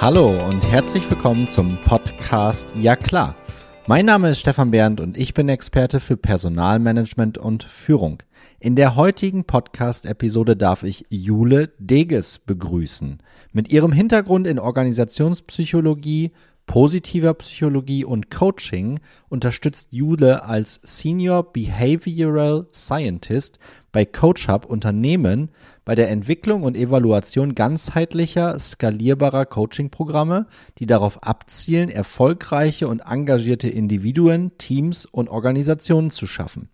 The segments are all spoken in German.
Hallo und herzlich willkommen zum Podcast Ja klar. Mein Name ist Stefan Bernd und ich bin Experte für Personalmanagement und Führung. In der heutigen Podcast-Episode darf ich Jule Deges begrüßen. Mit ihrem Hintergrund in Organisationspsychologie, positiver Psychologie und Coaching unterstützt Jule als Senior Behavioral Scientist bei CoachHub Unternehmen bei der Entwicklung und Evaluation ganzheitlicher, skalierbarer Coaching-Programme, die darauf abzielen, erfolgreiche und engagierte Individuen, Teams und Organisationen zu schaffen.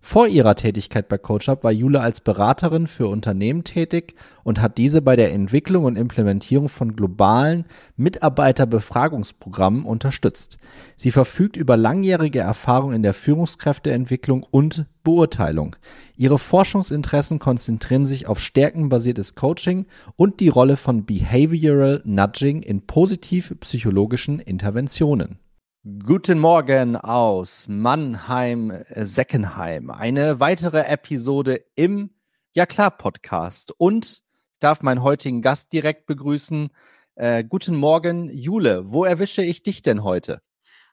Vor ihrer Tätigkeit bei CoachUp war Jule als Beraterin für Unternehmen tätig und hat diese bei der Entwicklung und Implementierung von globalen Mitarbeiterbefragungsprogrammen unterstützt. Sie verfügt über langjährige Erfahrung in der Führungskräfteentwicklung und Beurteilung. Ihre Forschungsinteressen konzentrieren sich auf stärkenbasiertes Coaching und die Rolle von Behavioral Nudging in positiv psychologischen Interventionen. Guten Morgen aus Mannheim-Seckenheim. Eine weitere Episode im Ja klar Podcast. Und ich darf meinen heutigen Gast direkt begrüßen. Äh, guten Morgen, Jule. Wo erwische ich dich denn heute?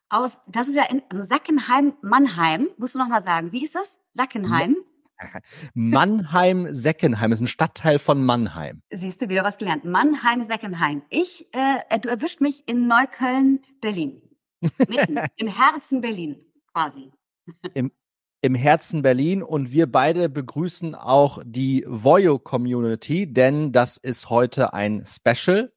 Aus, das ist ja in Sackenheim, Mannheim. Musst du noch mal sagen, wie ist das? Sackenheim? Mannheim, Seckenheim ist ein Stadtteil von Mannheim. Siehst du wieder was gelernt? Mannheim, Seckenheim. Ich, äh, du erwischt mich in Neukölln, Berlin. Mitten, im Herzen Berlin quasi. Im, Im Herzen Berlin und wir beide begrüßen auch die Voyo Community, denn das ist heute ein Special.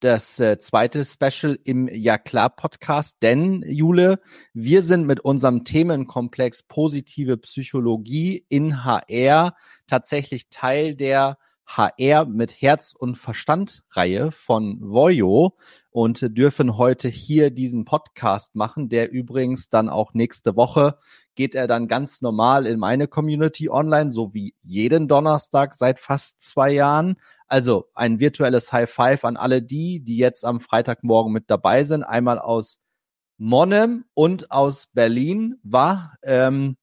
Das äh, zweite Special im Ja klar Podcast, denn Jule, wir sind mit unserem Themenkomplex positive Psychologie in HR tatsächlich Teil der HR mit Herz und Verstand Reihe von Voyo und dürfen heute hier diesen Podcast machen, der übrigens dann auch nächste Woche geht er dann ganz normal in meine Community online, so wie jeden Donnerstag seit fast zwei Jahren. Also ein virtuelles High Five an alle die, die jetzt am Freitagmorgen mit dabei sind. Einmal aus Monnem und aus Berlin war. Ähm,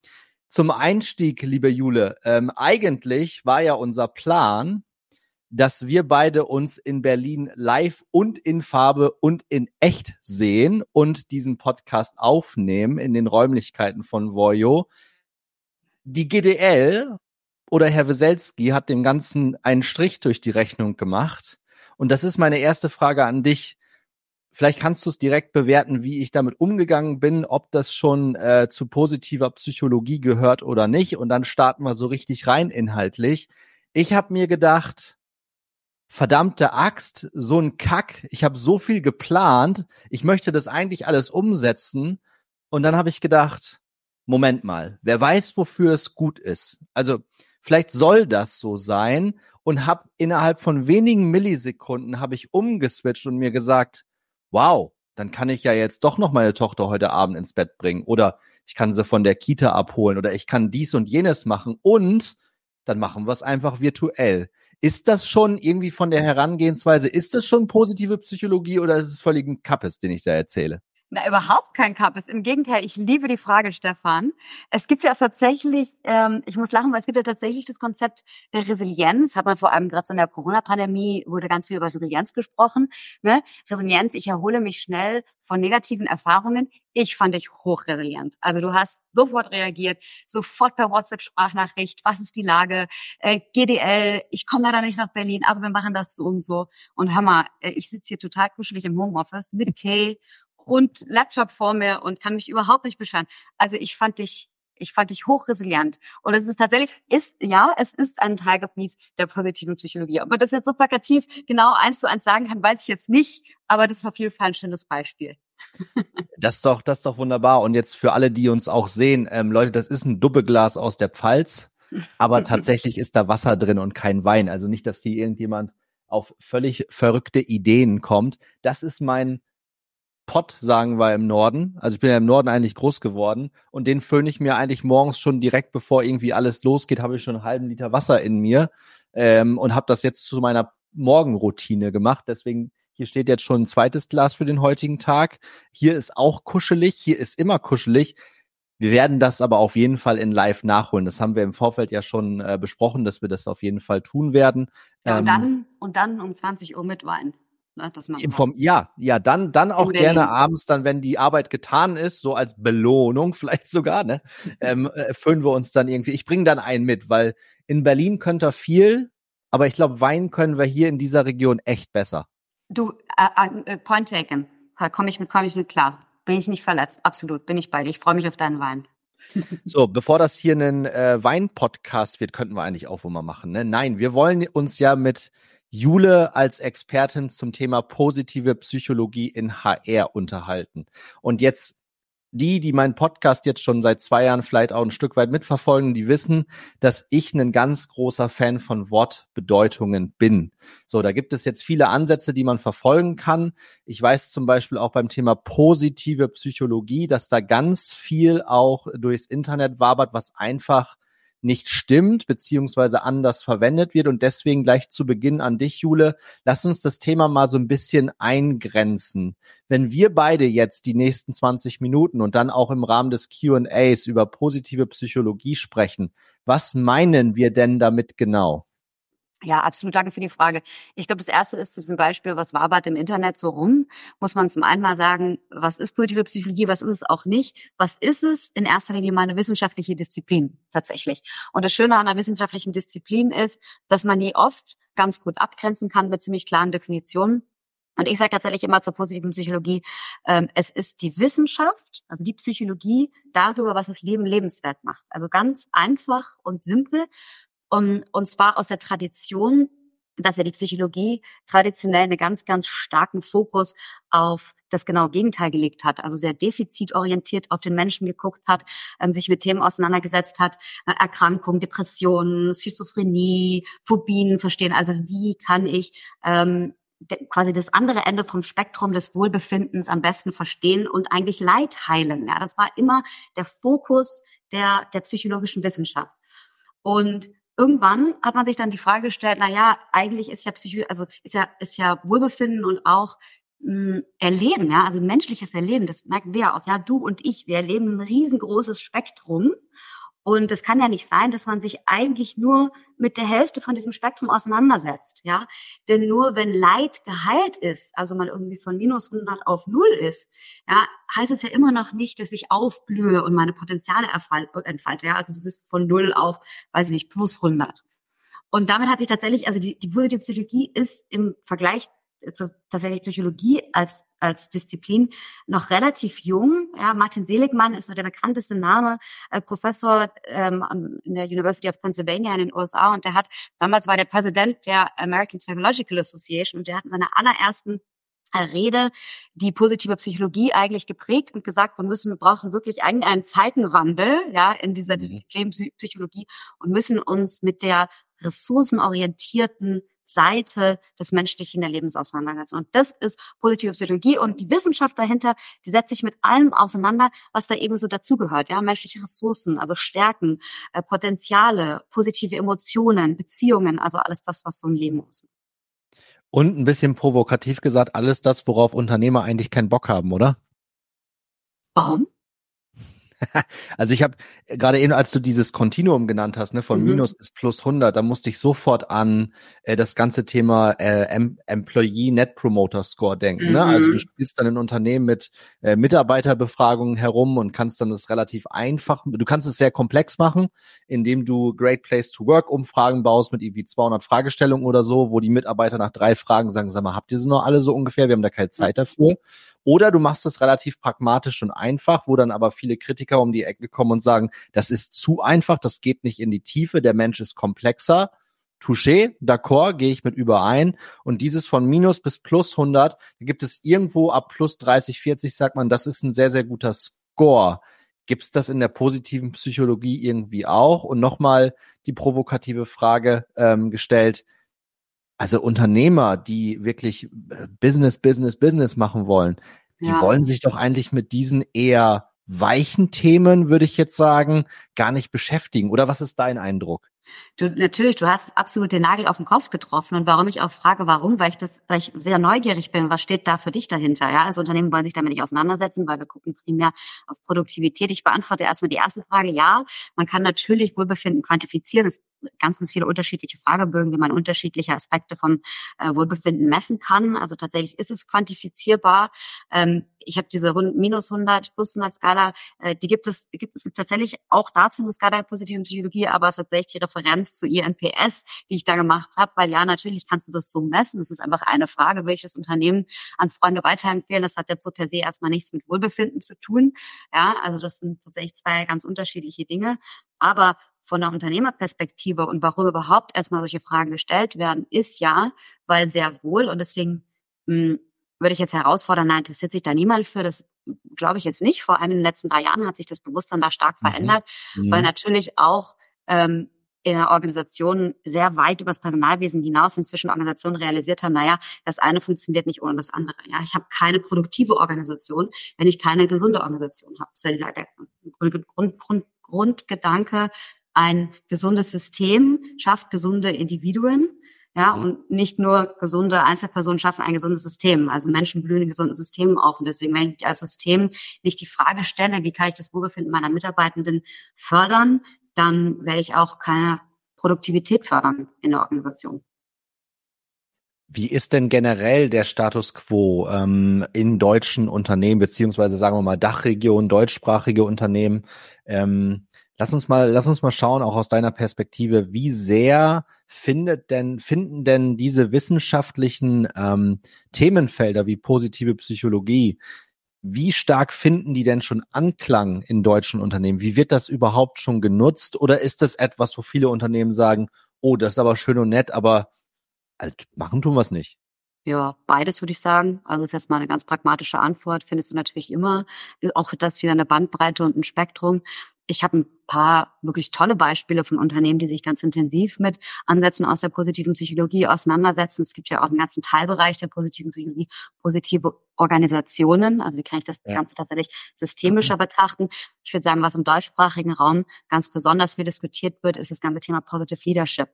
zum Einstieg, liebe Jule, ähm, eigentlich war ja unser Plan, dass wir beide uns in Berlin live und in Farbe und in echt sehen und diesen Podcast aufnehmen in den Räumlichkeiten von Voyo. Die GDL oder Herr Weselski hat dem Ganzen einen Strich durch die Rechnung gemacht. Und das ist meine erste Frage an dich. Vielleicht kannst du es direkt bewerten, wie ich damit umgegangen bin, ob das schon äh, zu positiver Psychologie gehört oder nicht. Und dann starten wir so richtig rein inhaltlich. Ich habe mir gedacht, verdammte Axt, so ein Kack, ich habe so viel geplant, ich möchte das eigentlich alles umsetzen und dann habe ich gedacht, Moment mal, wer weiß, wofür es gut ist. Also vielleicht soll das so sein und habe innerhalb von wenigen Millisekunden habe ich umgeswitcht und mir gesagt, wow, dann kann ich ja jetzt doch noch meine Tochter heute Abend ins Bett bringen oder ich kann sie von der Kita abholen oder ich kann dies und jenes machen und dann machen wir es einfach virtuell. Ist das schon irgendwie von der Herangehensweise, ist das schon positive Psychologie oder ist es völlig ein Kappes, den ich da erzähle? Na, überhaupt kein Kappes. Im Gegenteil, ich liebe die Frage, Stefan. Es gibt ja tatsächlich, ähm, ich muss lachen, weil es gibt ja tatsächlich das Konzept der Resilienz. Hat man vor allem gerade so in der Corona-Pandemie wurde ganz viel über Resilienz gesprochen. Ne? Resilienz, ich erhole mich schnell von negativen Erfahrungen. Ich fand dich hochresilient. Also du hast sofort reagiert, sofort per WhatsApp-Sprachnachricht. Was ist die Lage? Äh, GDL, ich komme leider nicht nach Berlin, aber wir machen das so und so. Und hör mal, äh, ich sitze hier total kuschelig im Homeoffice mit Tee und Laptop vor mir und kann mich überhaupt nicht beschweren. Also ich fand dich ich fand dich hochresilient. Und es ist tatsächlich, ist, ja, es ist ein Teilgebiet der positiven Psychologie. Ob man das jetzt so plakativ genau eins zu eins sagen kann, weiß ich jetzt nicht. Aber das ist auf jeden Fall ein schönes Beispiel. Das ist doch, das ist doch wunderbar. Und jetzt für alle, die uns auch sehen, ähm, Leute, das ist ein Doppelglas aus der Pfalz. Aber tatsächlich ist da Wasser drin und kein Wein. Also nicht, dass hier irgendjemand auf völlig verrückte Ideen kommt. Das ist mein Pott, sagen wir im Norden. Also ich bin ja im Norden eigentlich groß geworden und den föhne ich mir eigentlich morgens schon direkt, bevor irgendwie alles losgeht, habe ich schon einen halben Liter Wasser in mir ähm, und habe das jetzt zu meiner Morgenroutine gemacht. Deswegen hier steht jetzt schon ein zweites Glas für den heutigen Tag. Hier ist auch kuschelig, hier ist immer kuschelig. Wir werden das aber auf jeden Fall in Live nachholen. Das haben wir im Vorfeld ja schon äh, besprochen, dass wir das auf jeden Fall tun werden. Ja, und ähm, dann und dann um 20 Uhr mit Wein. Ne, dass man Vom, ja, ja, dann, dann auch gerne abends, dann, wenn die Arbeit getan ist, so als Belohnung vielleicht sogar, ne, ähm, erfüllen wir uns dann irgendwie. Ich bringe dann einen mit, weil in Berlin könnt ihr viel, aber ich glaube, Wein können wir hier in dieser Region echt besser. Du, uh, uh, point taken. Komme ich mit, komme ich mit klar. Bin ich nicht verletzt. Absolut, bin ich bei dir. Ich freue mich auf deinen Wein. So, bevor das hier ein äh, Wein-Podcast wird, könnten wir eigentlich auch wohl mal machen. Ne? Nein, wir wollen uns ja mit Jule als Expertin zum Thema positive Psychologie in HR unterhalten. Und jetzt die, die meinen Podcast jetzt schon seit zwei Jahren vielleicht auch ein Stück weit mitverfolgen, die wissen, dass ich ein ganz großer Fan von Wortbedeutungen bin. So, da gibt es jetzt viele Ansätze, die man verfolgen kann. Ich weiß zum Beispiel auch beim Thema positive Psychologie, dass da ganz viel auch durchs Internet wabert, was einfach nicht stimmt, beziehungsweise anders verwendet wird. Und deswegen gleich zu Beginn an dich, Jule, lass uns das Thema mal so ein bisschen eingrenzen. Wenn wir beide jetzt die nächsten 20 Minuten und dann auch im Rahmen des QAs über positive Psychologie sprechen, was meinen wir denn damit genau? Ja, absolut. Danke für die Frage. Ich glaube, das erste ist zu diesem Beispiel, was wabert im Internet so rum? Muss man zum einen mal sagen, was ist positive Psychologie, was ist es auch nicht? Was ist es? In erster Linie mal eine wissenschaftliche Disziplin tatsächlich. Und das Schöne an einer wissenschaftlichen Disziplin ist, dass man die oft ganz gut abgrenzen kann mit ziemlich klaren Definitionen. Und ich sage tatsächlich immer zur positiven Psychologie, ähm, es ist die Wissenschaft, also die Psychologie darüber, was das Leben lebenswert macht. Also ganz einfach und simpel. Und, und zwar aus der Tradition, dass ja die Psychologie traditionell einen ganz, ganz starken Fokus auf das genaue Gegenteil gelegt hat, also sehr defizitorientiert auf den Menschen geguckt hat, ähm, sich mit Themen auseinandergesetzt hat, äh, Erkrankungen, Depressionen, Schizophrenie, Phobien verstehen. Also wie kann ich ähm, quasi das andere Ende vom Spektrum des Wohlbefindens am besten verstehen und eigentlich Leid heilen. Ja, das war immer der Fokus der, der psychologischen Wissenschaft. Und irgendwann hat man sich dann die Frage gestellt, na ja, eigentlich ist ja Psycho, also ist ja, ist ja Wohlbefinden und auch mh, hm, Erleben, ja, also menschliches Erleben, das merken wir ja auch, ja, du und ich, wir erleben ein riesengroßes Spektrum und es kann ja nicht sein, dass man sich eigentlich nur mit der Hälfte von diesem Spektrum auseinandersetzt, ja. Denn nur wenn Leid geheilt ist, also man irgendwie von minus 100 auf null ist, ja, heißt es ja immer noch nicht, dass ich aufblühe und meine Potenziale entfalte, ja. Also das ist von null auf, weiß ich nicht, plus 100. Und damit hat sich tatsächlich, also die, die positive Psychologie ist im Vergleich zur tatsächlich Psychologie als als Disziplin noch relativ jung. Ja, Martin Seligmann ist so der bekannteste Name, äh, Professor ähm, in der University of Pennsylvania in den USA und der hat damals war der Präsident der American Psychological Association und der hat in seiner allerersten äh, Rede die positive Psychologie eigentlich geprägt und gesagt, wir müssen, wir brauchen wirklich eigentlich einen Zeitenwandel, ja, in dieser mhm. Disziplin Psychologie und müssen uns mit der ressourcenorientierten Seite des menschlichen Erlebens auseinandersetzen. Und das ist positive Psychologie und die Wissenschaft dahinter, die setzt sich mit allem auseinander, was da eben so dazugehört. Ja, menschliche Ressourcen, also Stärken, äh, Potenziale, positive Emotionen, Beziehungen, also alles das, was so ein Leben ausmacht. Und ein bisschen provokativ gesagt, alles das, worauf Unternehmer eigentlich keinen Bock haben, oder? Warum? also ich habe äh, gerade eben, als du dieses Kontinuum genannt hast, ne, von mhm. minus bis plus 100, da musste ich sofort an äh, das ganze Thema äh, em Employee Net Promoter Score denken. Mhm. Ne? Also du mhm. spielst dann in Unternehmen mit äh, Mitarbeiterbefragungen herum und kannst dann das relativ einfach, du kannst es sehr komplex machen, indem du Great Place to Work Umfragen baust mit irgendwie 200 Fragestellungen oder so, wo die Mitarbeiter nach drei Fragen sagen, sag mal, habt ihr sie noch alle so ungefähr? Wir haben da keine Zeit dafür. Oder du machst es relativ pragmatisch und einfach, wo dann aber viele Kritiker um die Ecke kommen und sagen, das ist zu einfach, das geht nicht in die Tiefe, der Mensch ist komplexer. Touché, d'accord, gehe ich mit überein. Und dieses von minus bis plus 100, da gibt es irgendwo ab plus 30, 40, sagt man, das ist ein sehr, sehr guter Score. Gibt es das in der positiven Psychologie irgendwie auch? Und nochmal die provokative Frage ähm, gestellt, also Unternehmer, die wirklich äh, Business, Business, Business machen wollen, die ja. wollen sich doch eigentlich mit diesen eher weichen Themen, würde ich jetzt sagen, gar nicht beschäftigen. Oder was ist dein Eindruck? Du, natürlich, du hast absolut den Nagel auf den Kopf getroffen. Und warum ich auch frage, warum, weil ich das, weil ich sehr neugierig bin, was steht da für dich dahinter? Ja, also Unternehmen wollen sich damit nicht auseinandersetzen, weil wir gucken primär auf Produktivität. Ich beantworte erstmal die erste Frage. Ja, man kann natürlich Wohlbefinden quantifizieren. Es ganz, ganz viele unterschiedliche Fragebögen, wie man unterschiedliche Aspekte vom äh, Wohlbefinden messen kann. Also tatsächlich ist es quantifizierbar. Ähm, ich habe diese minus 100, plus 100 Skala, äh, die gibt es, gibt es tatsächlich auch dazu eine Skala der positiven Psychologie, aber es ist tatsächlich die Referenz zu INPS, die ich da gemacht habe, weil ja, natürlich kannst du das so messen. Es ist einfach eine Frage, welches Unternehmen an Freunde weiterempfehlen. Das hat jetzt so per se erstmal nichts mit Wohlbefinden zu tun. Ja, also das sind tatsächlich zwei ganz unterschiedliche Dinge. Aber von der Unternehmerperspektive und warum überhaupt erstmal solche Fragen gestellt werden, ist ja, weil sehr wohl und deswegen mh, hm, würde ich jetzt herausfordern, nein, interessiert sich da niemand für. Das glaube ich jetzt nicht. Vor allem in den letzten drei Jahren hat sich das Bewusstsein da stark mhm. verändert, mhm. weil natürlich auch ähm, in der Organisation sehr weit über das Personalwesen hinaus inzwischen Organisationen realisiert haben, naja, das eine funktioniert nicht ohne das andere. Ja, ich habe keine produktive Organisation, wenn ich keine gesunde Organisation habe. Das ist ja der Grund, Grund, Grundgedanke ein gesundes System schafft gesunde Individuen. Ja, mhm. und nicht nur gesunde Einzelpersonen schaffen ein gesundes System. Also Menschen blühen in gesunden Systemen auf. Und deswegen, wenn ich als System nicht die Frage stelle, wie kann ich das Wohlbefinden meiner Mitarbeitenden fördern, dann werde ich auch keine Produktivität fördern in der Organisation. Wie ist denn generell der Status quo ähm, in deutschen Unternehmen, beziehungsweise sagen wir mal Dachregion, deutschsprachige Unternehmen? Ähm, Lass uns mal, lass uns mal schauen, auch aus deiner Perspektive, wie sehr findet denn, finden denn diese wissenschaftlichen ähm, Themenfelder wie positive Psychologie, wie stark finden die denn schon Anklang in deutschen Unternehmen? Wie wird das überhaupt schon genutzt? Oder ist das etwas, wo viele Unternehmen sagen, oh, das ist aber schön und nett, aber halt, machen tun wir es nicht? Ja, beides würde ich sagen. Also das ist jetzt mal eine ganz pragmatische Antwort. Findest du natürlich immer. Auch das wieder eine Bandbreite und ein Spektrum ich habe ein paar wirklich tolle Beispiele von Unternehmen, die sich ganz intensiv mit Ansätzen aus der positiven Psychologie auseinandersetzen. Es gibt ja auch einen ganzen Teilbereich der positiven Psychologie, positive Organisationen. Also wie kann ich das ja. Ganze tatsächlich systemischer mhm. betrachten? Ich würde sagen, was im deutschsprachigen Raum ganz besonders viel diskutiert wird, ist das ganze Thema Positive Leadership.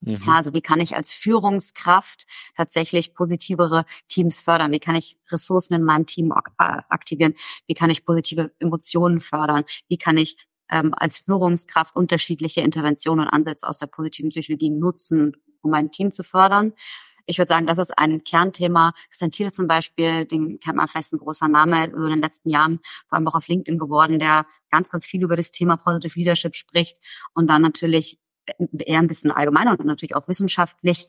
Mhm. Ja, also wie kann ich als Führungskraft tatsächlich positivere Teams fördern? Wie kann ich Ressourcen in meinem Team aktivieren? Wie kann ich positive Emotionen fördern? Wie kann ich ähm, als Führungskraft unterschiedliche Interventionen und Ansätze aus der positiven Psychologie nutzen, um mein Team zu fördern. Ich würde sagen, das ist ein Kernthema. Sentile zum Beispiel, den kennt man vielleicht ein großer Name, so in den letzten Jahren, vor allem auch auf LinkedIn geworden, der ganz, ganz viel über das Thema Positive Leadership spricht und dann natürlich eher ein bisschen allgemeiner und natürlich auch wissenschaftlich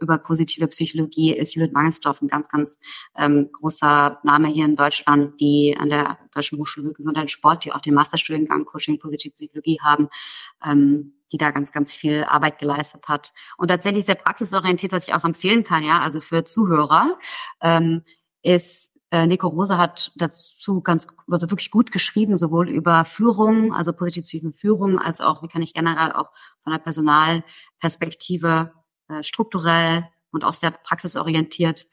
über positive Psychologie ist Judith Mangelsdorf ein ganz, ganz ähm, großer Name hier in Deutschland, die an der Deutschen Hochschule für Gesundheit und Sport, die auch den Masterstudiengang Coaching Positive Psychologie haben, ähm, die da ganz, ganz viel Arbeit geleistet hat. Und tatsächlich sehr praxisorientiert, was ich auch empfehlen kann, ja, also für Zuhörer, ähm, ist äh, Nico Rose hat dazu ganz, also wirklich gut geschrieben, sowohl über Führung, also positive Führung, als auch, wie kann ich generell auch von der Personalperspektive äh, strukturell und auch sehr praxisorientiert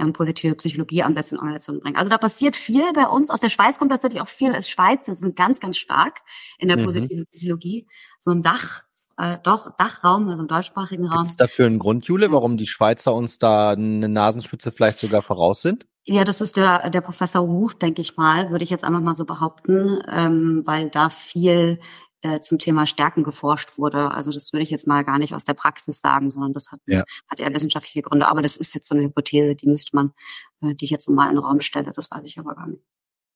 ähm, positive Psychologie am besten in Organisationen bringen. Also da passiert viel bei uns. Aus der Schweiz kommt tatsächlich auch viel. Ist Schweiz sind ganz, ganz stark in der mhm. positiven Psychologie. So ein Dach, äh, doch Dachraum, also im deutschsprachigen Raum. Ist dafür einen Grund, Jule, warum die Schweizer uns da eine Nasenspitze vielleicht sogar voraus sind? Ja, das ist der, der Professor Huch, denke ich mal, würde ich jetzt einfach mal so behaupten, ähm, weil da viel äh, zum Thema Stärken geforscht wurde. Also das würde ich jetzt mal gar nicht aus der Praxis sagen, sondern das hat, ja. hat eher wissenschaftliche Gründe. Aber das ist jetzt so eine Hypothese, die müsste man, äh, die ich jetzt mal in den Raum stelle, das weiß ich aber gar nicht.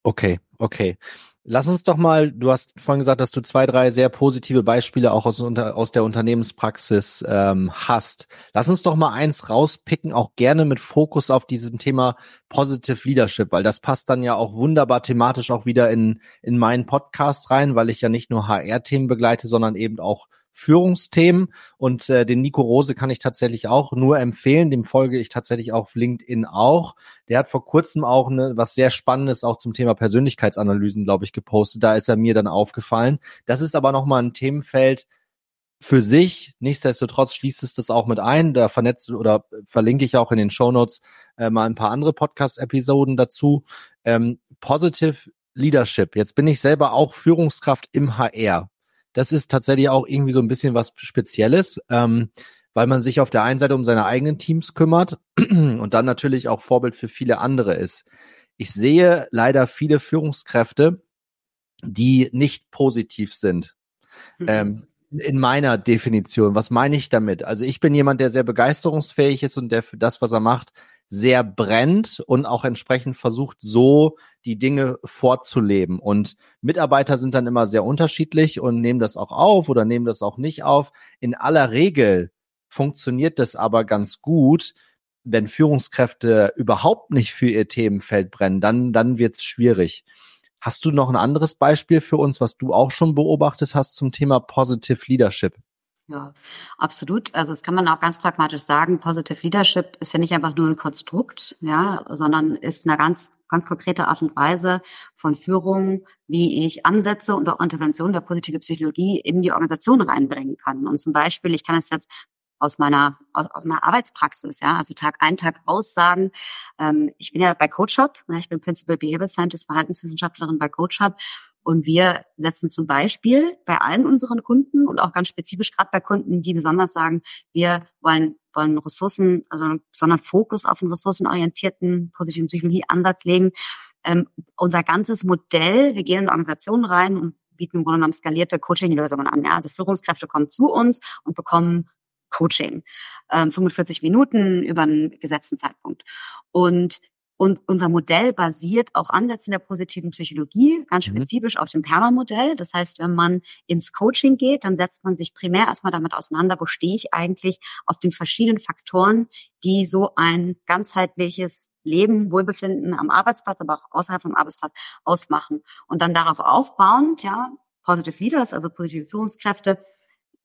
Okay, okay. Lass uns doch mal, du hast vorhin gesagt, dass du zwei, drei sehr positive Beispiele auch aus, aus der Unternehmenspraxis ähm, hast. Lass uns doch mal eins rauspicken, auch gerne mit Fokus auf diesem Thema Positive Leadership, weil das passt dann ja auch wunderbar thematisch auch wieder in, in meinen Podcast rein, weil ich ja nicht nur HR-Themen begleite, sondern eben auch Führungsthemen. Und äh, den Nico Rose kann ich tatsächlich auch nur empfehlen. Dem folge ich tatsächlich auf LinkedIn auch. Der hat vor kurzem auch ne, was sehr Spannendes auch zum Thema Persönlichkeitsanalysen, glaube ich, gepostet. Da ist er mir dann aufgefallen. Das ist aber nochmal ein Themenfeld, für sich. Nichtsdestotrotz schließt es das auch mit ein. Da vernetzt oder verlinke ich auch in den Show äh, mal ein paar andere Podcast-Episoden dazu. Ähm, Positive Leadership. Jetzt bin ich selber auch Führungskraft im HR das ist tatsächlich auch irgendwie so ein bisschen was Spezielles, ähm, weil man sich auf der einen Seite um seine eigenen Teams kümmert und dann natürlich auch Vorbild für viele andere ist. Ich sehe leider viele Führungskräfte, die nicht positiv sind. Mhm. Ähm, in meiner Definition. Was meine ich damit? Also ich bin jemand, der sehr begeisterungsfähig ist und der für das, was er macht, sehr brennt und auch entsprechend versucht, so die Dinge vorzuleben. Und Mitarbeiter sind dann immer sehr unterschiedlich und nehmen das auch auf oder nehmen das auch nicht auf. In aller Regel funktioniert das aber ganz gut, wenn Führungskräfte überhaupt nicht für ihr Themenfeld brennen, dann, dann wird's schwierig. Hast du noch ein anderes Beispiel für uns, was du auch schon beobachtet hast zum Thema Positive Leadership? Ja, absolut. Also das kann man auch ganz pragmatisch sagen. Positive Leadership ist ja nicht einfach nur ein Konstrukt, ja, sondern ist eine ganz, ganz konkrete Art und Weise von Führung, wie ich Ansätze und auch Interventionen der positive Psychologie in die Organisation reinbringen kann. Und zum Beispiel, ich kann es jetzt aus meiner, aus, aus meiner Arbeitspraxis, ja, also Tag ein, Tag aus sagen. Ähm, ich bin ja bei CoachUp, ne, ich bin Principal Behavior Scientist, Verhaltenswissenschaftlerin bei CoachUp und wir setzen zum Beispiel bei allen unseren Kunden und auch ganz spezifisch gerade bei Kunden, die besonders sagen, wir wollen, wollen Ressourcen, also einen besonderen Fokus auf einen ressourcenorientierten positiven Psychologie-Ansatz legen. Ähm, unser ganzes Modell, wir gehen in Organisationen rein und bieten im Grunde genommen skalierte Coaching-Lösungen an. Ja? Also Führungskräfte kommen zu uns und bekommen Coaching. Ähm, 45 Minuten über einen gesetzten Zeitpunkt. Und und unser Modell basiert auf Ansätzen der positiven Psychologie, ganz mhm. spezifisch mhm. auf dem PERMA-Modell. Das heißt, wenn man ins Coaching geht, dann setzt man sich primär erstmal damit auseinander, wo stehe ich eigentlich auf den verschiedenen Faktoren, die so ein ganzheitliches Leben, Wohlbefinden am Arbeitsplatz, aber auch außerhalb vom Arbeitsplatz ausmachen. Und dann darauf aufbauend, ja, Positive Leaders, also positive Führungskräfte,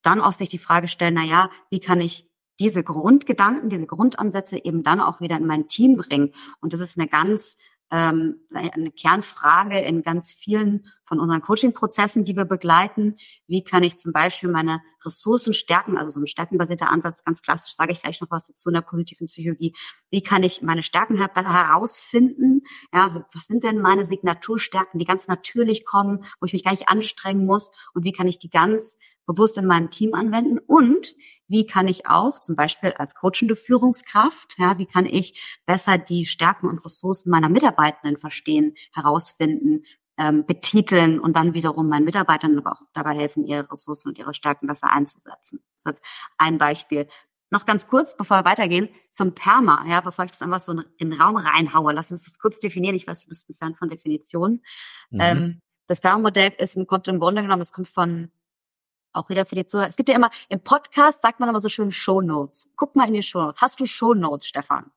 dann auch sich die Frage stellen, na ja, wie kann ich diese Grundgedanken, diese Grundansätze eben dann auch wieder in mein Team bringen? Und das ist eine ganz ähm, eine Kernfrage in ganz vielen von unseren Coaching-Prozessen, die wir begleiten. Wie kann ich zum Beispiel meine Ressourcen stärken, also so ein stärkenbasierter Ansatz, ganz klassisch, sage ich gleich noch was dazu in der positiven Psychologie. Wie kann ich meine Stärken herausfinden? Ja, was sind denn meine Signaturstärken, die ganz natürlich kommen, wo ich mich gar nicht anstrengen muss? Und wie kann ich die ganz bewusst in meinem Team anwenden? Und wie kann ich auch zum Beispiel als coachende Führungskraft, ja, wie kann ich besser die Stärken und Ressourcen meiner Mitarbeitenden verstehen, herausfinden, ähm, betiteln und dann wiederum meinen Mitarbeitern aber auch dabei helfen, ihre Ressourcen und ihre Stärken besser einzusetzen. Das ist jetzt ein Beispiel. Noch ganz kurz, bevor wir weitergehen, zum Perma, ja, bevor ich das einfach so in den Raum reinhaue. Lass uns das kurz definieren. Ich weiß, du bist ein Fan von Definitionen. Mhm. Ähm, das Perma-Modell ist, kommt im Grunde genommen, es kommt von auch wieder für die Zuhörer. Es gibt ja immer, im Podcast sagt man immer so schön Show Notes. Guck mal in die Show Notes. Hast du Show Notes, Stefan?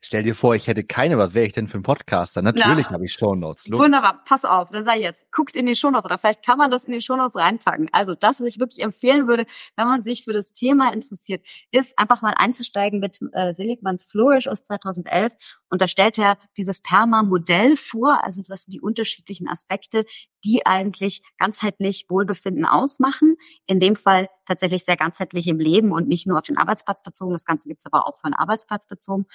Stell dir vor, ich hätte keine, was wäre ich denn für ein Podcaster? Natürlich habe ich Shownotes. Wunderbar, pass auf, das sei jetzt. Guckt in die Shownotes oder vielleicht kann man das in die Shownotes reinpacken. Also das, was ich wirklich empfehlen würde, wenn man sich für das Thema interessiert, ist einfach mal einzusteigen mit äh, Seligmans Flourish aus 2011 und da stellt er dieses Perma-Modell vor, also was sind die unterschiedlichen Aspekte, die eigentlich ganzheitlich Wohlbefinden ausmachen. In dem Fall tatsächlich sehr ganzheitlich im Leben und nicht nur auf den Arbeitsplatz bezogen. Das Ganze gibt's aber auch für den Arbeitsplatz bezogen.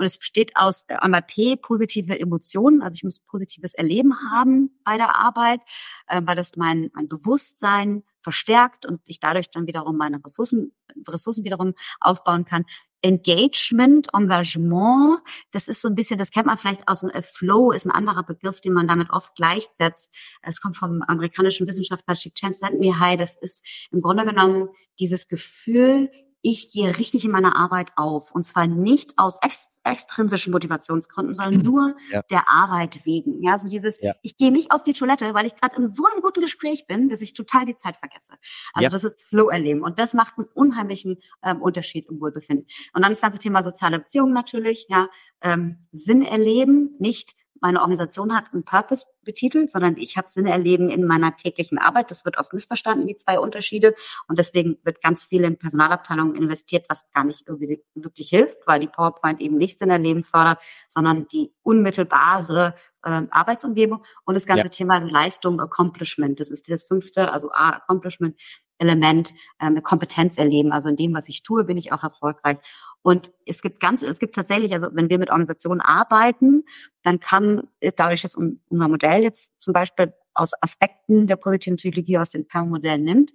Und es besteht aus äh, einmal P, positive Emotionen. Also ich muss positives Erleben haben bei der Arbeit, äh, weil das mein, mein Bewusstsein verstärkt und ich dadurch dann wiederum meine Ressourcen, Ressourcen wiederum aufbauen kann. Engagement, Engagement, das ist so ein bisschen, das kennt man vielleicht aus dem äh, Flow, ist ein anderer Begriff, den man damit oft gleichsetzt. Es kommt vom amerikanischen Wissenschaftler Csikszentmihalyi High. Das ist im Grunde genommen dieses Gefühl, ich gehe richtig in meiner Arbeit auf. Und zwar nicht aus ex extrinsischen Motivationsgründen, sondern nur ja. der Arbeit wegen. Ja, so dieses, ja. ich gehe nicht auf die Toilette, weil ich gerade in so einem guten Gespräch bin, dass ich total die Zeit vergesse. Also ja. das ist Flow-Erleben. Und das macht einen unheimlichen ähm, Unterschied im Wohlbefinden. Und dann das ganze Thema soziale Beziehungen natürlich, ja, ähm, Sinn erleben, nicht meine Organisation hat einen Purpose betitelt, sondern ich habe Sinn erleben in meiner täglichen Arbeit. Das wird oft missverstanden, die zwei Unterschiede. Und deswegen wird ganz viel in Personalabteilungen investiert, was gar nicht irgendwie wirklich hilft, weil die PowerPoint eben nicht Sinn erleben fördert, sondern die unmittelbare äh, Arbeitsumgebung und das ganze ja. Thema Leistung, Accomplishment. Das ist das fünfte, also A, Accomplishment, Element, äh, eine Kompetenz erleben. Also in dem, was ich tue, bin ich auch erfolgreich. Und es gibt ganz, es gibt tatsächlich, also wenn wir mit Organisationen arbeiten, dann kann dadurch, dass unser Modell jetzt zum Beispiel aus Aspekten der positiven Psychologie aus dem PERM-Modell nimmt,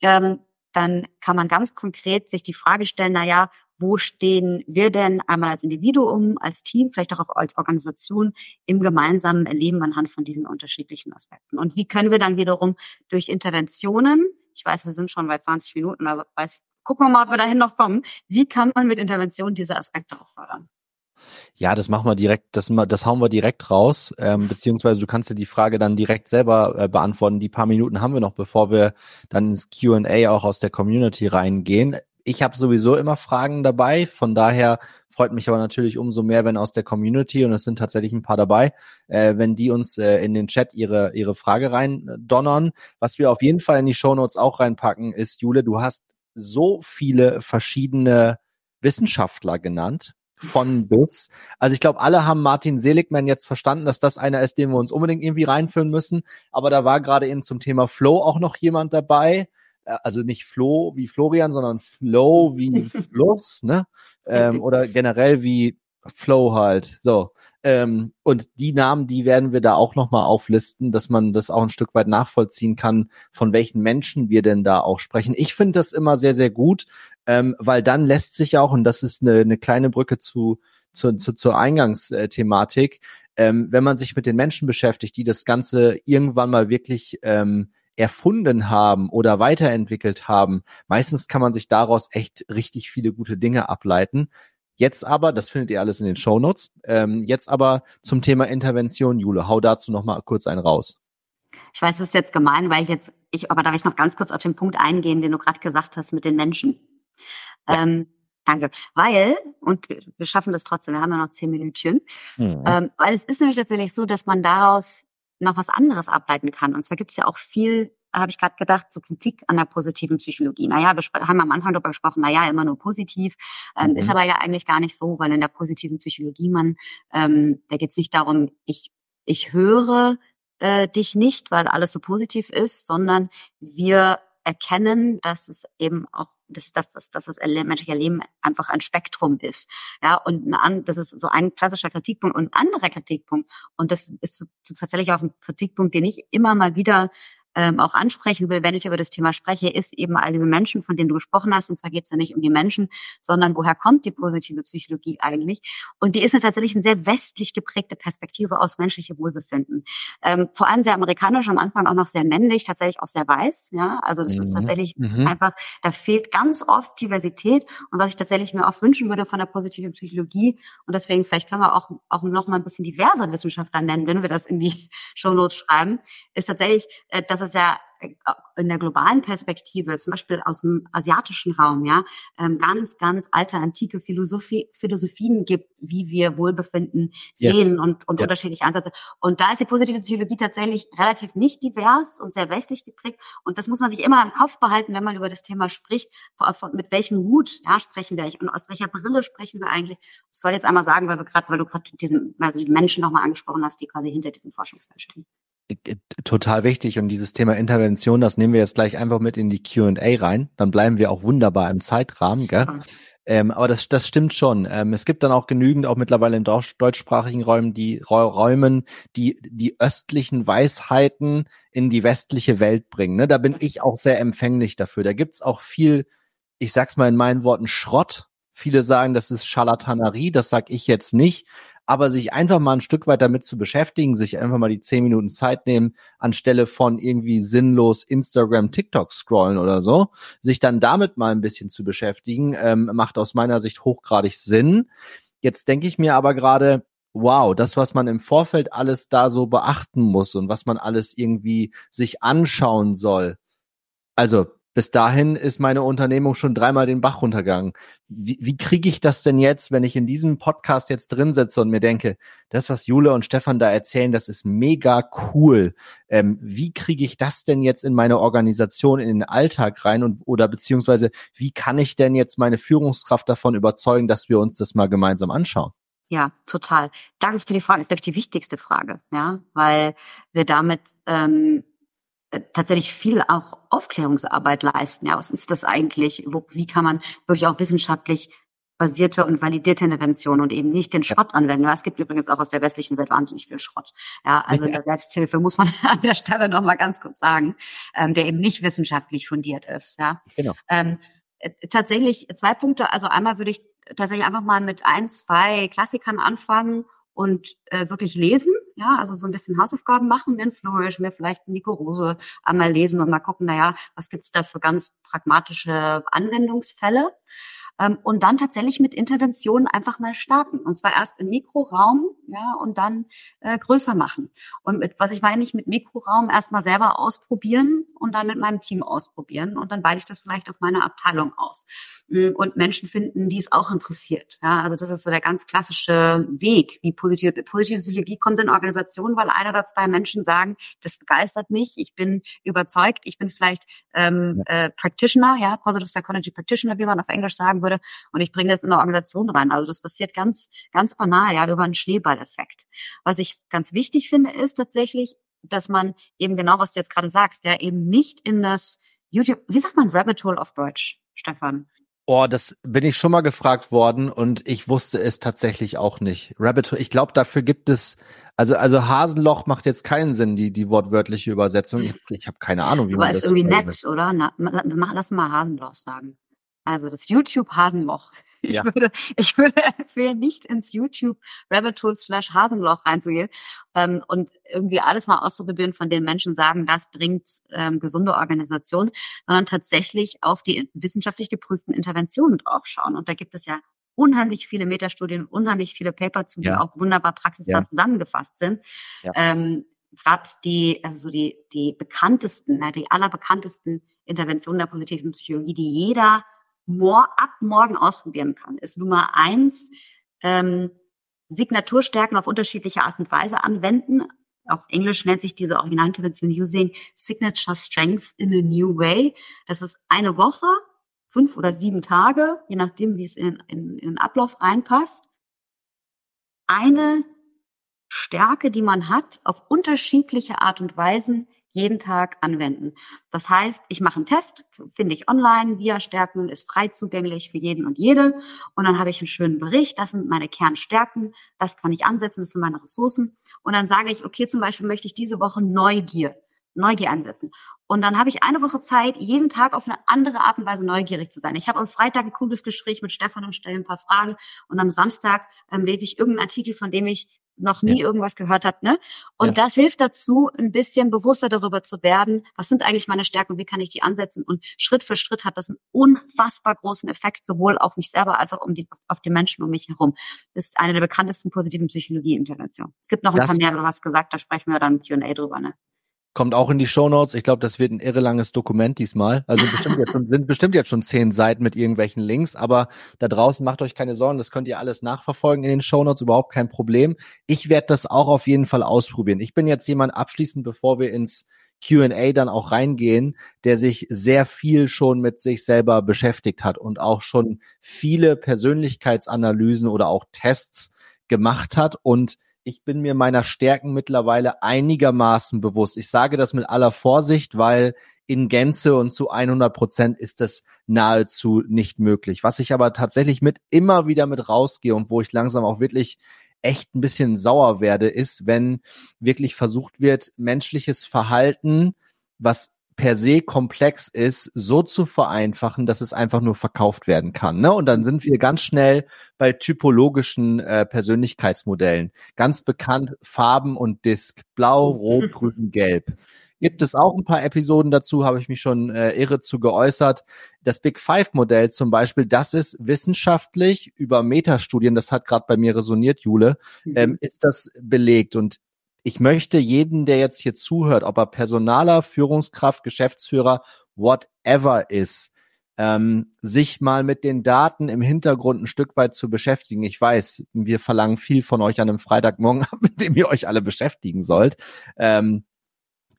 ähm, dann kann man ganz konkret sich die Frage stellen, na ja, wo stehen wir denn einmal als Individuum, als Team, vielleicht auch als Organisation im gemeinsamen Erleben anhand von diesen unterschiedlichen Aspekten? Und wie können wir dann wiederum durch Interventionen Ich weiß, wir sind schon bei 20 Minuten, also weiß, gucken wir mal, ob wir dahin noch kommen. Wie kann man mit Intervention diese Aspekte auch fördern? Ja, das machen wir direkt, das, das hauen wir direkt raus, ähm, beziehungsweise du kannst dir die Frage dann direkt selber äh, beantworten. Die paar Minuten haben wir noch, bevor wir dann ins Q&A auch aus der Community reingehen. Ich habe sowieso immer Fragen dabei, von daher freut mich aber natürlich umso mehr, wenn aus der Community, und es sind tatsächlich ein paar dabei, äh, wenn die uns äh, in den Chat ihre, ihre Frage rein donnern. Was wir auf jeden Fall in die Show Notes auch reinpacken, ist, Jule, du hast so viele verschiedene Wissenschaftler genannt von bis. Also ich glaube, alle haben Martin Seligman jetzt verstanden, dass das einer ist, den wir uns unbedingt irgendwie reinführen müssen. Aber da war gerade eben zum Thema Flow auch noch jemand dabei. Äh, also nicht Flo wie Florian, sondern Flow wie Fluss, ne? Ähm, oder generell wie Flow halt. So. Ähm, und die Namen, die werden wir da auch nochmal auflisten, dass man das auch ein Stück weit nachvollziehen kann, von welchen Menschen wir denn da auch sprechen. Ich finde das immer sehr, sehr gut, ähm, weil dann lässt sich auch, und das ist eine, eine kleine Brücke zu, zu, zu, zur Eingangsthematik, ähm, wenn man sich mit den Menschen beschäftigt, die das Ganze irgendwann mal wirklich ähm, erfunden haben oder weiterentwickelt haben, meistens kann man sich daraus echt richtig viele gute Dinge ableiten. Jetzt aber, das findet ihr alles in den Shownotes, ähm, jetzt aber zum Thema Intervention, Jule, hau dazu noch mal kurz einen raus. Ich weiß, es ist jetzt gemein, weil ich jetzt, ich, aber darf ich noch ganz kurz auf den Punkt eingehen, den du gerade gesagt hast mit den Menschen. Ja. Ähm, danke. Weil, und wir schaffen das trotzdem, wir haben ja noch zehn Minütchen, mhm. ähm, weil es ist nämlich tatsächlich so, dass man daraus noch was anderes ableiten kann. Und zwar gibt es ja auch viel habe ich gerade gedacht, so Kritik an der positiven Psychologie. Naja, wir haben am Anfang darüber gesprochen, naja, immer nur positiv. Ähm, mhm. Ist aber ja eigentlich gar nicht so, weil in der positiven Psychologie man, ähm, da geht es nicht darum, ich, ich höre äh, dich nicht, weil alles so positiv ist, sondern wir erkennen, dass es eben auch dass, dass, dass, dass das menschliche Leben einfach ein Spektrum ist. Ja, und eine, das ist so ein klassischer Kritikpunkt und ein anderer Kritikpunkt. Und das ist so, so tatsächlich auch ein Kritikpunkt, den ich immer mal wieder ähm, auch ansprechen will, wenn ich über das Thema spreche, ist eben all diese Menschen, von denen du gesprochen hast. Und zwar geht es ja nicht um die Menschen, sondern woher kommt die positive Psychologie eigentlich? Und die ist ja tatsächlich eine sehr westlich geprägte Perspektive aus menschlichem Wohlbefinden. Ähm, vor allem sehr amerikanisch, am Anfang auch noch sehr männlich, tatsächlich auch sehr weiß. Ja, also das mhm. ist tatsächlich mhm. einfach, da fehlt ganz oft Diversität. Und was ich tatsächlich mir auch wünschen würde von der positiven Psychologie, und deswegen vielleicht können wir auch, auch noch mal ein bisschen diverser Wissenschaftler nennen, wenn wir das in die Show Notes schreiben, ist tatsächlich, äh, dass es ja äh, in der globalen Perspektive, zum Beispiel aus dem asiatischen Raum, ja, ähm, ganz, ganz alte, antike Philosophie, Philosophien gibt, wie wir Wohlbefinden sehen yes. und, und ja. unterschiedliche Ansätze. Und da ist die positive Psychologie tatsächlich relativ nicht divers und sehr westlich geprägt. Und das muss man sich immer im Kopf behalten, wenn man über das Thema spricht. Mit welchem Hut ja, sprechen wir und aus welcher Brille sprechen wir eigentlich? Ich soll jetzt einmal sagen, weil wir gerade, weil du gerade diesen, also die Menschen nochmal angesprochen hast, die quasi hinter diesem Forschungsfeld stehen. Äh, total wichtig und dieses Thema Intervention, das nehmen wir jetzt gleich einfach mit in die Q&A rein. Dann bleiben wir auch wunderbar im Zeitrahmen, gell? Ähm, aber das, das stimmt schon. Ähm, es gibt dann auch genügend, auch mittlerweile in deutsch, deutschsprachigen Räumen, die Räumen, die die östlichen Weisheiten in die westliche Welt bringen. Ne? Da bin ich auch sehr empfänglich dafür. Da gibt's auch viel, ich sag's mal in meinen Worten, Schrott. Viele sagen, das ist Scharlatanerie, das sag ich jetzt nicht aber sich einfach mal ein Stück weit damit zu beschäftigen, sich einfach mal die zehn Minuten Zeit nehmen, anstelle von irgendwie sinnlos Instagram, TikTok scrollen oder so, sich dann damit mal ein bisschen zu beschäftigen, ähm, macht aus meiner Sicht hochgradig Sinn. Jetzt denke ich mir aber gerade, wow, das, was man im Vorfeld alles da so beachten muss und was man alles irgendwie sich anschauen soll. Also bis dahin ist meine Unternehmung schon dreimal den Bach runtergegangen. Wie, wie kriege ich das denn jetzt, wenn ich in diesem Podcast jetzt drin sitze und mir denke, das, was Jule und Stefan da erzählen, das ist mega cool. Ähm, wie kriege ich das denn jetzt in meine Organisation, in den Alltag rein und oder beziehungsweise wie kann ich denn jetzt meine Führungskraft davon überzeugen, dass wir uns das mal gemeinsam anschauen? Ja, total. Danke für die Frage. Das ist, glaube ich, die wichtigste Frage, ja, weil wir damit ähm, äh, tatsächlich viel auch Aufklärungsarbeit leisten. Ja, was ist das eigentlich? Wo, wie kann man wirklich auch wissenschaftlich basierte und validierte Intervention und eben nicht den Schrott anwenden. Es gibt übrigens auch aus der westlichen Welt wahnsinnig viel Schrott. Ja, also der Selbsthilfe muss man an der Stelle noch mal ganz kurz sagen, ähm, der eben nicht wissenschaftlich fundiert ist. Ja, genau. Ähm, äh, tatsächlich zwei Punkte. Also einmal würde ich tatsächlich einfach mal mit ein, zwei Klassikern anfangen und äh, wirklich lesen ja, also so ein bisschen Hausaufgaben machen, mir ein Flourish, mir vielleicht Nico Rose einmal lesen und mal gucken, naja, was gibt's da für ganz pragmatische Anwendungsfälle? Ähm, und dann tatsächlich mit Interventionen einfach mal starten. Und zwar erst im Mikroraum, ja, und dann äh, größer machen. Und mit, was ich meine, ich mit Mikroraum erstmal selber ausprobieren und dann mit meinem Team ausprobieren und dann weite ich das vielleicht auf meine Abteilung aus. Mm, und Menschen finden, die es auch interessiert. Ja, also das ist so der ganz klassische Weg, wie positive, positive Psychologie kommt in Organisationen, weil einer oder zwei Menschen sagen, das begeistert mich, ich bin überzeugt, ich bin vielleicht ähm, äh, Practitioner, ja, Positive Psychology Practitioner, wie man auf Englisch sagen würde, würde. Und ich bringe das in eine Organisation rein. Also das passiert ganz, ganz banal, ja, über einen Schneeballeffekt. Was ich ganz wichtig finde, ist tatsächlich, dass man eben genau, was du jetzt gerade sagst, ja, eben nicht in das YouTube, wie sagt man Rabbit Hole auf Deutsch, Stefan? Oh, das bin ich schon mal gefragt worden und ich wusste es tatsächlich auch nicht. Rabbit Hole, ich glaube, dafür gibt es, also, also Hasenloch macht jetzt keinen Sinn, die, die wortwörtliche Übersetzung. Ich, ich habe keine Ahnung, wie Aber man ist das irgendwie nett, oder? Na, lass mal Hasenloch sagen. Also das YouTube-Hasenloch. Ich, ja. würde, ich würde empfehlen, nicht ins YouTube Rabbit Hole slash Hasenloch reinzugehen ähm, und irgendwie alles mal auszuprobieren, von den Menschen sagen, das bringt ähm, gesunde Organisation, sondern tatsächlich auf die wissenschaftlich geprüften Interventionen draufschauen. Und da gibt es ja unheimlich viele Metastudien, unheimlich viele Paper zu, die ja. auch wunderbar praxisnah ja. zusammengefasst sind. Ja. Ähm, Gerade die, also so die, die bekanntesten, die allerbekanntesten Interventionen der positiven Psychologie, die jeder mor ab morgen ausprobieren kann, ist Nummer eins, ähm, Signaturstärken auf unterschiedliche Art und Weise anwenden. Auf Englisch nennt sich diese Originalintervention Using Signature Strengths in a New Way. Das ist eine Woche, fünf oder sieben Tage, je nachdem, wie es in, in, in den Ablauf reinpasst. Eine Stärke, die man hat, auf unterschiedliche Art und Weisen jeden Tag anwenden. Das heißt, ich mache einen Test, finde ich online, via Stärken, ist frei zugänglich für jeden und jede. Und dann habe ich einen schönen Bericht, das sind meine Kernstärken, das kann ich ansetzen, das sind meine Ressourcen. Und dann sage ich, okay, zum Beispiel möchte ich diese Woche Neugier, Neugier ansetzen. Und dann habe ich eine Woche Zeit, jeden Tag auf eine andere Art und Weise neugierig zu sein. Ich habe am Freitag ein cooles Gespräch mit Stefan und stelle ein paar Fragen. Und am Samstag ähm, lese ich irgendeinen Artikel, von dem ich noch nie ja. irgendwas gehört hat, ne? Und ja. das hilft dazu, ein bisschen bewusster darüber zu werden, was sind eigentlich meine Stärken, wie kann ich die ansetzen? Und Schritt für Schritt hat das einen unfassbar großen Effekt, sowohl auf mich selber als auch um die, auf die Menschen um mich herum. Das ist eine der bekanntesten positiven Psychologie-Interventionen. Es gibt noch ein das, paar mehr, du hast gesagt, da sprechen wir dann im Q&A drüber, ne? Kommt auch in die Show Notes. Ich glaube, das wird ein irre langes Dokument diesmal. Also bestimmt jetzt schon, sind bestimmt jetzt schon zehn Seiten mit irgendwelchen Links, aber da draußen macht euch keine Sorgen, das könnt ihr alles nachverfolgen in den Show Notes, überhaupt kein Problem. Ich werde das auch auf jeden Fall ausprobieren. Ich bin jetzt jemand abschließend, bevor wir ins Q&A dann auch reingehen, der sich sehr viel schon mit sich selber beschäftigt hat und auch schon viele Persönlichkeitsanalysen oder auch Tests gemacht hat und ich bin mir meiner Stärken mittlerweile einigermaßen bewusst. Ich sage das mit aller Vorsicht, weil in Gänze und zu 100 Prozent ist das nahezu nicht möglich. Was ich aber tatsächlich mit immer wieder mit rausgehe und wo ich langsam auch wirklich echt ein bisschen sauer werde, ist, wenn wirklich versucht wird, menschliches Verhalten, was per se komplex ist, so zu vereinfachen, dass es einfach nur verkauft werden kann. Ne? Und dann sind wir ganz schnell bei typologischen äh, Persönlichkeitsmodellen. Ganz bekannt Farben und Disk. Blau, Rot, Grün, Gelb. Gibt es auch ein paar Episoden dazu, habe ich mich schon äh, irre zu geäußert. Das Big Five Modell zum Beispiel, das ist wissenschaftlich über Metastudien, das hat gerade bei mir resoniert, Jule, ähm, ist das belegt. Und ich möchte jeden, der jetzt hier zuhört, ob er Personaler, Führungskraft, Geschäftsführer, whatever ist, ähm, sich mal mit den Daten im Hintergrund ein Stück weit zu beschäftigen. Ich weiß, wir verlangen viel von euch an einem Freitagmorgen, mit dem ihr euch alle beschäftigen sollt. Ähm,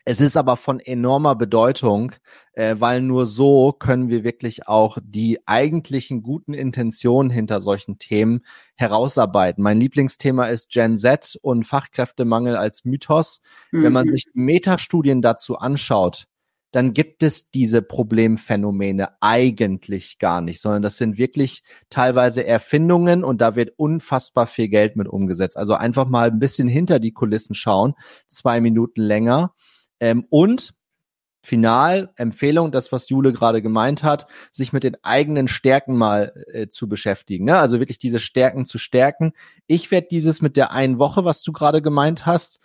es ist aber von enormer Bedeutung, äh, weil nur so können wir wirklich auch die eigentlichen guten Intentionen hinter solchen Themen herausarbeiten. Mein Lieblingsthema ist Gen Z und Fachkräftemangel als Mythos. Mhm. Wenn man mhm. sich die Metastudien dazu anschaut, dann gibt es diese Problemphänomene eigentlich gar nicht, sondern das sind wirklich teilweise Erfindungen und da wird unfassbar viel Geld mit umgesetzt. Also einfach mal ein bisschen hinter die Kulissen schauen, zwei Minuten länger ähm, und final Empfehlung, das, was Jule gerade gemeint hat, sich mit den eigenen Stärken mal äh, zu beschäftigen. Ne? Also wirklich diese Stärken zu stärken. Ich werde dieses mit der einen Woche, was du gerade gemeint hast,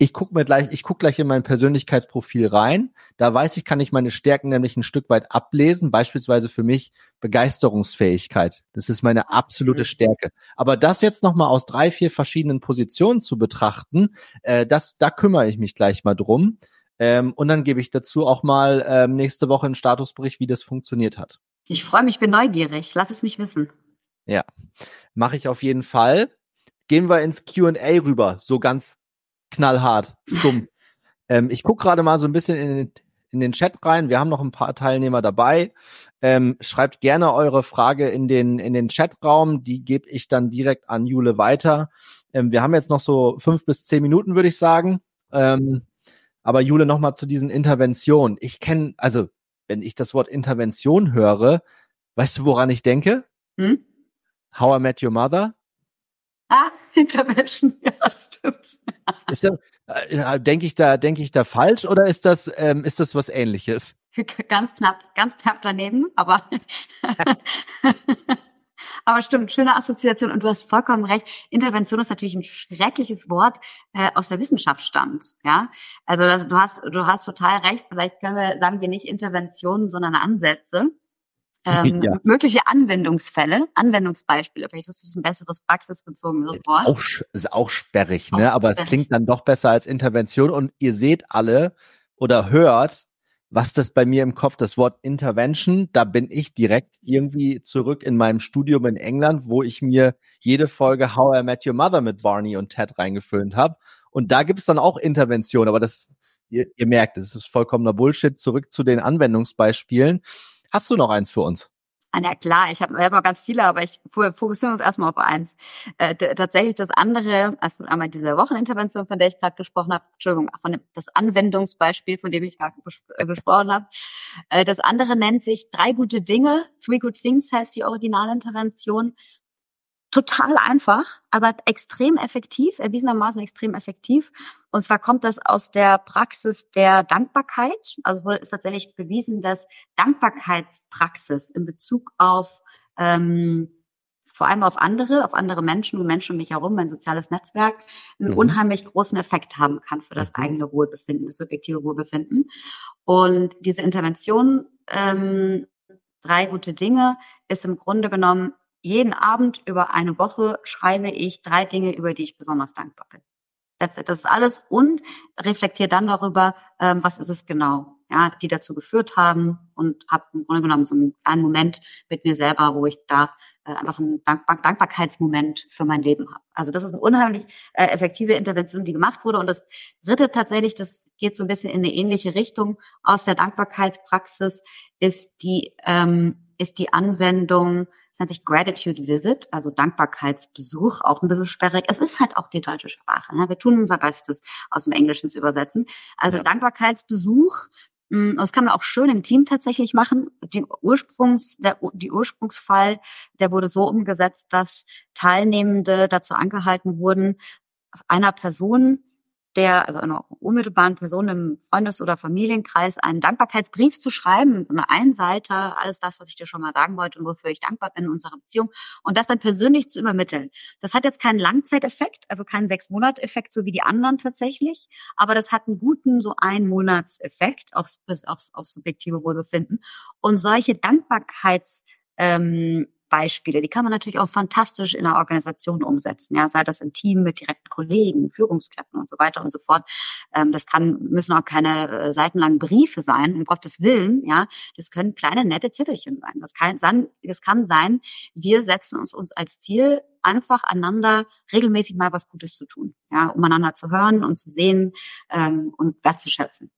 ich gucke mir gleich, ich gucke gleich in mein Persönlichkeitsprofil rein. Da weiß ich, kann ich meine Stärken nämlich ein Stück weit ablesen. Beispielsweise für mich Begeisterungsfähigkeit. Das ist meine absolute mhm. Stärke. Aber das jetzt nochmal aus drei, vier verschiedenen Positionen zu betrachten, äh, das, da kümmere ich mich gleich mal drum. Ähm, und dann gebe ich dazu auch mal ähm, nächste Woche einen Statusbericht, wie das funktioniert hat. Ich freue mich, bin neugierig. Lass es mich wissen. Ja, mache ich auf jeden Fall. Gehen wir ins Q&A rüber, so ganz knallhart, stumm. ähm, ich gucke gerade mal so ein bisschen in den, in den Chat rein. Wir haben noch ein paar Teilnehmer dabei. Ähm, schreibt gerne eure Frage in den, in den Chatraum. Die gebe ich dann direkt an Jule weiter. Ähm, wir haben jetzt noch so fünf bis zehn Minuten, würde ich sagen. Ähm, aber Jule, nochmal zu diesen Interventionen. Ich kenne, also wenn ich das Wort Intervention höre, weißt du, woran ich denke? Hm? How I Met Your Mother? Ah, Intervention, ja, stimmt. Ist da, äh, denke ich da, denke ich da falsch oder ist das, ähm, ist das was ähnliches? Ganz knapp, ganz knapp daneben, aber, aber stimmt, schöne Assoziation und du hast vollkommen recht. Intervention ist natürlich ein schreckliches Wort äh, aus der Wissenschaft stammt, ja. Also das, du hast, du hast total recht. Vielleicht können wir, sagen wir nicht Interventionen, sondern Ansätze ähm, ja. mögliche Anwendungsfälle, Anwendungsbeispiele. Vielleicht ist das ein besseres praxisbezogenes Wort. Auch, ist auch sperrig, ne? Auch Aber sperrig. es klingt dann doch besser als Intervention. Und ihr seht alle oder hört, was das bei mir im Kopf, das Wort Intervention, da bin ich direkt irgendwie zurück in meinem Studium in England, wo ich mir jede Folge How I Met Your Mother mit Barney und Ted reingeföhnt habe. Und da gibt es dann auch Intervention, aber das, ihr, ihr merkt, das ist vollkommener Bullshit. Zurück zu den Anwendungsbeispielen. Hast du noch eins für uns? Ah, na klar, ich habe hab noch ganz viele, aber ich fokussiere uns erstmal auf eins. Äh, tatsächlich das andere, also einmal diese Wochenintervention, von der ich gerade gesprochen habe, Entschuldigung, von dem, das Anwendungsbeispiel, von dem ich gerade äh, gesprochen habe. Äh, das andere nennt sich drei gute Dinge. Three Good Things heißt die Originalintervention total einfach, aber extrem effektiv, erwiesenermaßen extrem effektiv. Und zwar kommt das aus der Praxis der Dankbarkeit. Also wurde ist tatsächlich bewiesen, dass Dankbarkeitspraxis in Bezug auf ähm, vor allem auf andere, auf andere Menschen und Menschen um mich herum, mein soziales Netzwerk, einen mhm. unheimlich großen Effekt haben kann für das eigene Wohlbefinden, das subjektive Wohlbefinden. Und diese Intervention, ähm, drei gute Dinge, ist im Grunde genommen jeden Abend über eine Woche schreibe ich drei Dinge, über die ich besonders dankbar bin. Das, ist alles und reflektiere dann darüber, ähm, was ist es genau, ja, die dazu geführt haben und habe im Grunde genommen so einen Moment mit mir selber, wo ich da äh, einfach einen Dankbar Dankbarkeitsmoment für mein Leben habe. Also das ist eine unheimlich äh, effektive Intervention, die gemacht wurde. Und das dritte tatsächlich, das geht so ein bisschen in eine ähnliche Richtung aus der Dankbarkeitspraxis, ist die ähm, ist die Anwendung nennt sich Gratitude Visit, also Dankbarkeitsbesuch, auch ein bisschen sperrig. Es ist halt auch die deutsche Sprache. Ne? Wir tun unser Bestes, aus dem Englischen zu übersetzen. Also ja. Dankbarkeitsbesuch, mm, das kann man auch schön im Team tatsächlich machen. Die Ursprungs, der, die Ursprungsfall, der wurde so umgesetzt, dass Teilnehmende dazu angehalten wurden, einer Person der, also einer unmittelbaren Person im Freundes- oder Familienkreis einen Dankbarkeitsbrief zu schreiben, so eine Einseite, alles das, was ich dir schon mal sagen wollte und wofür ich dankbar bin in unserer Beziehung und das dann persönlich zu übermitteln. Das hat jetzt keinen Langzeiteffekt, also keinen Sechs-Monat-Effekt, so wie die anderen tatsächlich, aber das hat einen guten so ein Monatseffekt aufs, aufs, aufs subjektive Wohlbefinden und solche Dankbarkeits ähm, Beispiele. Die kann man natürlich auch fantastisch in einer Organisation umsetzen. Ja, sei das im Team mit direkten Kollegen, Führungskräften und so weiter und so fort. Ähm, das kann, müssen auch keine äh, seitenlangen Briefe sein, um Gottes Willen. Ja, das können kleine nette Zettelchen sein. Das kann, sein, das kann sein, wir setzen uns uns als Ziel, einfach einander regelmäßig mal was Gutes zu tun. Ja, um einander zu hören und zu sehen ähm, und wertzuschätzen.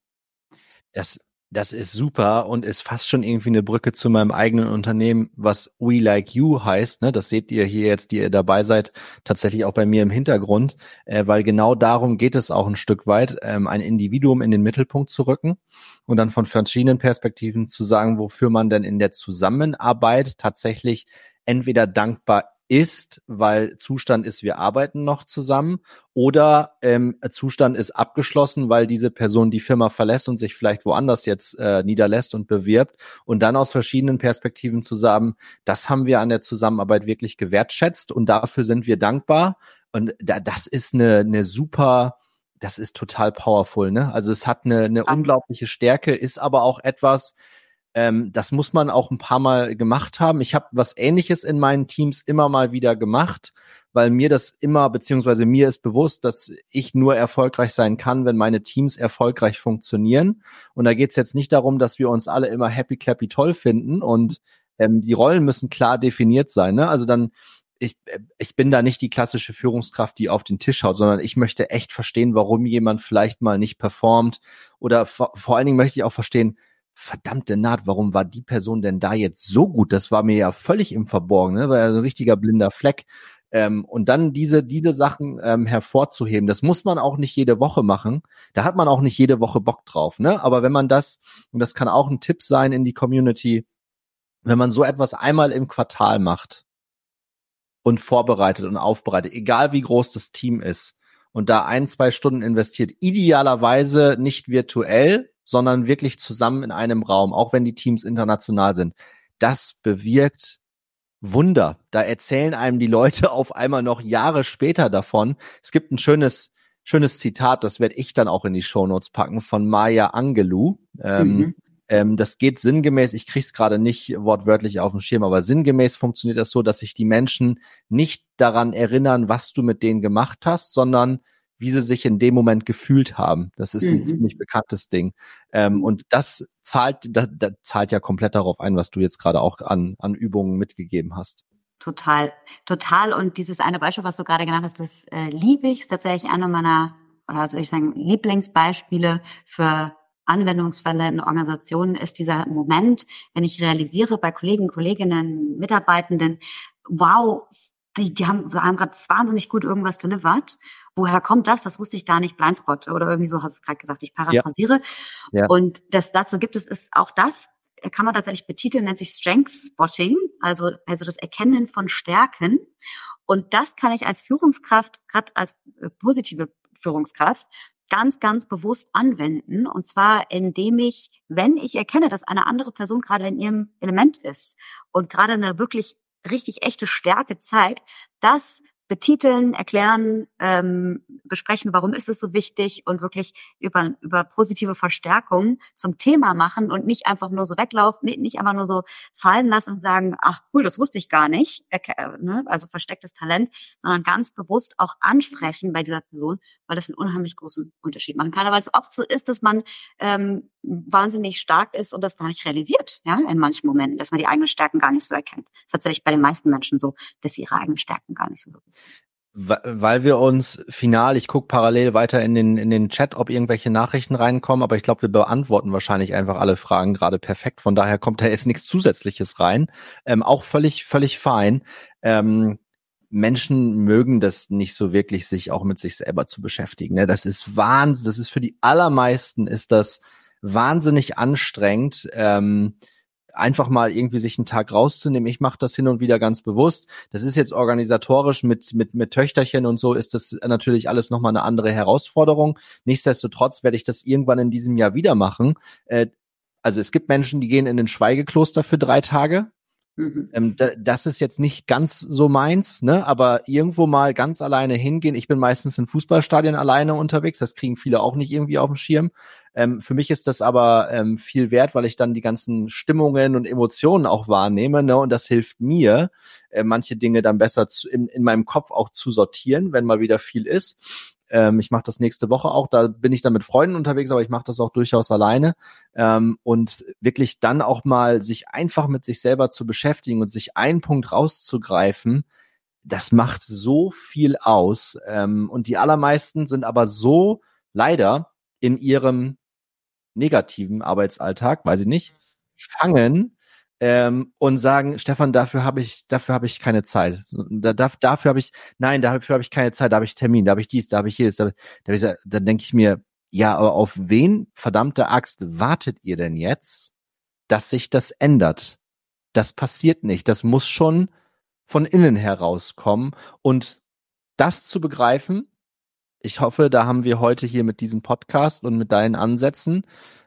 Das das ist super und ist fast schon irgendwie eine Brücke zu meinem eigenen Unternehmen, was We Like You heißt. Ne? Das seht ihr hier jetzt, die ihr dabei seid, tatsächlich auch bei mir im Hintergrund, äh, weil genau darum geht es auch ein Stück weit, ähm, ein Individuum in den Mittelpunkt zu rücken und dann von verschiedenen Perspektiven zu sagen, wofür man denn in der Zusammenarbeit tatsächlich entweder dankbar ist, weil Zustand ist, wir arbeiten noch zusammen, oder ähm, Zustand ist abgeschlossen, weil diese Person die Firma verlässt und sich vielleicht woanders jetzt äh, niederlässt und bewirbt. Und dann aus verschiedenen Perspektiven zu sagen, das haben wir an der Zusammenarbeit wirklich gewertschätzt und dafür sind wir dankbar. Und da, das ist eine, eine super das ist total powerful, ne? Also es hat eine, eine unglaubliche Stärke, ist aber auch etwas, ähm, das muss man auch ein paar Mal gemacht haben. Ich habe was Ähnliches in meinen Teams immer mal wieder gemacht, weil mir das immer, beziehungsweise mir ist bewusst, dass ich nur erfolgreich sein kann, wenn meine Teams erfolgreich funktionieren. Und da geht es jetzt nicht darum, dass wir uns alle immer happy clappy toll finden und ähm, die Rollen müssen klar definiert sein. Ne? Also dann ich, ich bin da nicht die klassische Führungskraft, die auf den Tisch haut, sondern ich möchte echt verstehen, warum jemand vielleicht mal nicht performt. Oder vor allen Dingen möchte ich auch verstehen, verdammte Naht, warum war die Person denn da jetzt so gut? Das war mir ja völlig im Verborgenen, ne? war ja so ein richtiger blinder Fleck. Ähm, und dann diese, diese Sachen ähm, hervorzuheben, das muss man auch nicht jede Woche machen. Da hat man auch nicht jede Woche Bock drauf. Ne? Aber wenn man das, und das kann auch ein Tipp sein in die Community, wenn man so etwas einmal im Quartal macht, und vorbereitet und aufbereitet, egal wie groß das Team ist und da ein, zwei Stunden investiert, idealerweise nicht virtuell, sondern wirklich zusammen in einem Raum, auch wenn die Teams international sind. Das bewirkt Wunder. Da erzählen einem die Leute auf einmal noch Jahre später davon. Es gibt ein schönes, schönes Zitat, das werde ich dann auch in die Shownotes packen, von Maya Angelou. Ähm, mhm. Ähm, das geht sinngemäß, ich krieg's gerade nicht wortwörtlich auf dem Schirm, aber sinngemäß funktioniert das so, dass sich die Menschen nicht daran erinnern, was du mit denen gemacht hast, sondern wie sie sich in dem Moment gefühlt haben. Das ist ein mhm. ziemlich bekanntes Ding. Ähm, und das zahlt, das, das zahlt ja komplett darauf ein, was du jetzt gerade auch an, an Übungen mitgegeben hast. Total, total. Und dieses eine Beispiel, was du gerade genannt hast, das äh, liebe ich. ist tatsächlich einer meiner, oder soll ich sagen, Lieblingsbeispiele für Anwendungsfälle in Organisationen ist dieser Moment, wenn ich realisiere bei Kollegen, Kolleginnen, Mitarbeitenden, wow, die, die haben, haben gerade wahnsinnig gut irgendwas delivered. Woher kommt das? Das wusste ich gar nicht. Blindspot oder irgendwie so hast du es gerade gesagt. Ich paraphrasiere. Ja. Ja. Und das dazu gibt es ist auch das kann man tatsächlich betiteln, nennt sich Strength Spotting, also also das Erkennen von Stärken. Und das kann ich als Führungskraft, gerade als äh, positive Führungskraft, ganz, ganz bewusst anwenden. Und zwar, indem ich, wenn ich erkenne, dass eine andere Person gerade in ihrem Element ist und gerade eine wirklich richtig echte Stärke zeigt, das betiteln, erklären, ähm, besprechen, warum ist es so wichtig und wirklich über, über positive Verstärkung zum Thema machen und nicht einfach nur so weglaufen, nicht, einfach nur so fallen lassen und sagen, ach cool, das wusste ich gar nicht, äh, ne? also verstecktes Talent, sondern ganz bewusst auch ansprechen bei dieser Person, weil das einen unheimlich großen Unterschied machen kann. Aber es oft so ist, dass man ähm, wahnsinnig stark ist und das gar nicht realisiert, ja, in manchen Momenten, dass man die eigenen Stärken gar nicht so erkennt. Das ist tatsächlich bei den meisten Menschen so, dass sie ihre eigenen Stärken gar nicht so wirklich weil wir uns final, ich gucke parallel weiter in den, in den Chat, ob irgendwelche Nachrichten reinkommen, aber ich glaube, wir beantworten wahrscheinlich einfach alle Fragen gerade perfekt. Von daher kommt da jetzt nichts Zusätzliches rein. Ähm, auch völlig, völlig fein. Ähm, Menschen mögen das nicht so wirklich, sich auch mit sich selber zu beschäftigen. Ne? Das ist Wahnsinn. Das ist für die allermeisten ist das wahnsinnig anstrengend. Ähm, einfach mal irgendwie sich einen Tag rauszunehmen. Ich mache das hin und wieder ganz bewusst. Das ist jetzt organisatorisch mit mit mit Töchterchen und so ist das natürlich alles noch mal eine andere Herausforderung. Nichtsdestotrotz werde ich das irgendwann in diesem Jahr wieder machen. Äh, also es gibt Menschen, die gehen in ein Schweigekloster für drei Tage. Mhm. Ähm, das ist jetzt nicht ganz so meins, ne? Aber irgendwo mal ganz alleine hingehen. Ich bin meistens in Fußballstadien alleine unterwegs. Das kriegen viele auch nicht irgendwie auf dem Schirm. Ähm, für mich ist das aber ähm, viel wert, weil ich dann die ganzen Stimmungen und Emotionen auch wahrnehme, ne? Und das hilft mir, äh, manche Dinge dann besser zu, in, in meinem Kopf auch zu sortieren, wenn mal wieder viel ist. Ähm, ich mache das nächste Woche auch. Da bin ich dann mit Freunden unterwegs, aber ich mache das auch durchaus alleine. Ähm, und wirklich dann auch mal sich einfach mit sich selber zu beschäftigen und sich einen Punkt rauszugreifen, das macht so viel aus. Ähm, und die allermeisten sind aber so leider in ihrem negativen Arbeitsalltag, weiß ich nicht, fangen ähm, und sagen, Stefan, dafür habe ich, dafür habe ich keine Zeit. Da, dafür habe ich, nein, dafür habe ich keine Zeit, da habe ich Termin, da habe ich dies, da habe ich jedes, da, da, da, da denke ich mir, ja, aber auf wen, verdammte Axt, wartet ihr denn jetzt, dass sich das ändert? Das passiert nicht. Das muss schon von innen herauskommen und das zu begreifen. Ich hoffe, da haben wir heute hier mit diesem Podcast und mit deinen Ansätzen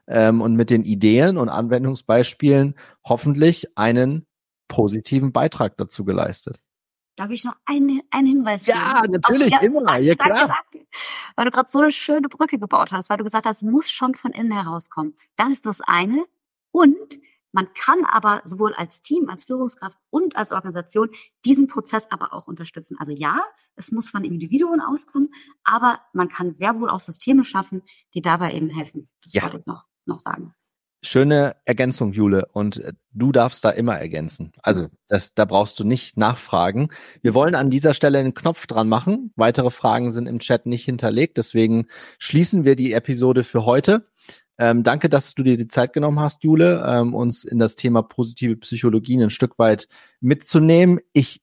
ähm, und mit den Ideen und Anwendungsbeispielen hoffentlich einen positiven Beitrag dazu geleistet. Darf ich noch einen, einen Hinweis geben? Ja, natürlich, Auf, ja, immer, danke, ja klar. Danke. Weil du gerade so eine schöne Brücke gebaut hast, weil du gesagt hast, es muss schon von innen herauskommen. Das ist das eine. Und man kann aber sowohl als Team, als Führungskraft und als Organisation diesen Prozess aber auch unterstützen. Also ja, es muss von Individuen auskommen, aber man kann sehr wohl auch Systeme schaffen, die dabei eben helfen. Das ja. noch, noch sagen. Schöne Ergänzung, Jule. Und äh, du darfst da immer ergänzen. Also das, da brauchst du nicht nachfragen. Wir wollen an dieser Stelle einen Knopf dran machen. Weitere Fragen sind im Chat nicht hinterlegt. Deswegen schließen wir die Episode für heute. Ähm, danke, dass du dir die Zeit genommen hast, Jule, ähm, uns in das Thema positive Psychologie ein Stück weit mitzunehmen. Ich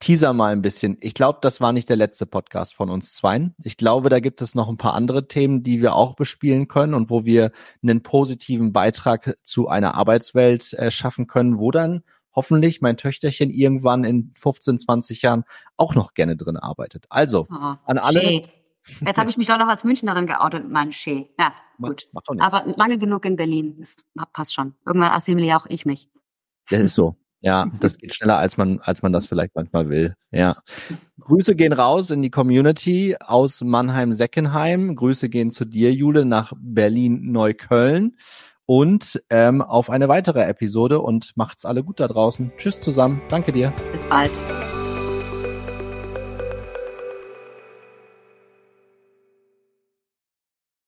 teaser mal ein bisschen. Ich glaube, das war nicht der letzte Podcast von uns zweien. Ich glaube, da gibt es noch ein paar andere Themen, die wir auch bespielen können und wo wir einen positiven Beitrag zu einer Arbeitswelt äh, schaffen können, wo dann hoffentlich mein Töchterchen irgendwann in 15, 20 Jahren auch noch gerne drin arbeitet. Also, oh, an alle. Schön. Jetzt habe ich mich doch noch als Münchnerin geoutet meinem Schee. Ja, gut. Macht, macht Aber lange genug in Berlin. Das passt schon. Irgendwann assimiliere auch ich mich. Das ist so. Ja, das geht schneller, als man, als man das vielleicht manchmal will. Ja. Grüße gehen raus in die Community aus Mannheim-Seckenheim. Grüße gehen zu dir, Jule, nach Berlin-Neukölln. Und ähm, auf eine weitere Episode und macht's alle gut da draußen. Tschüss zusammen. Danke dir. Bis bald.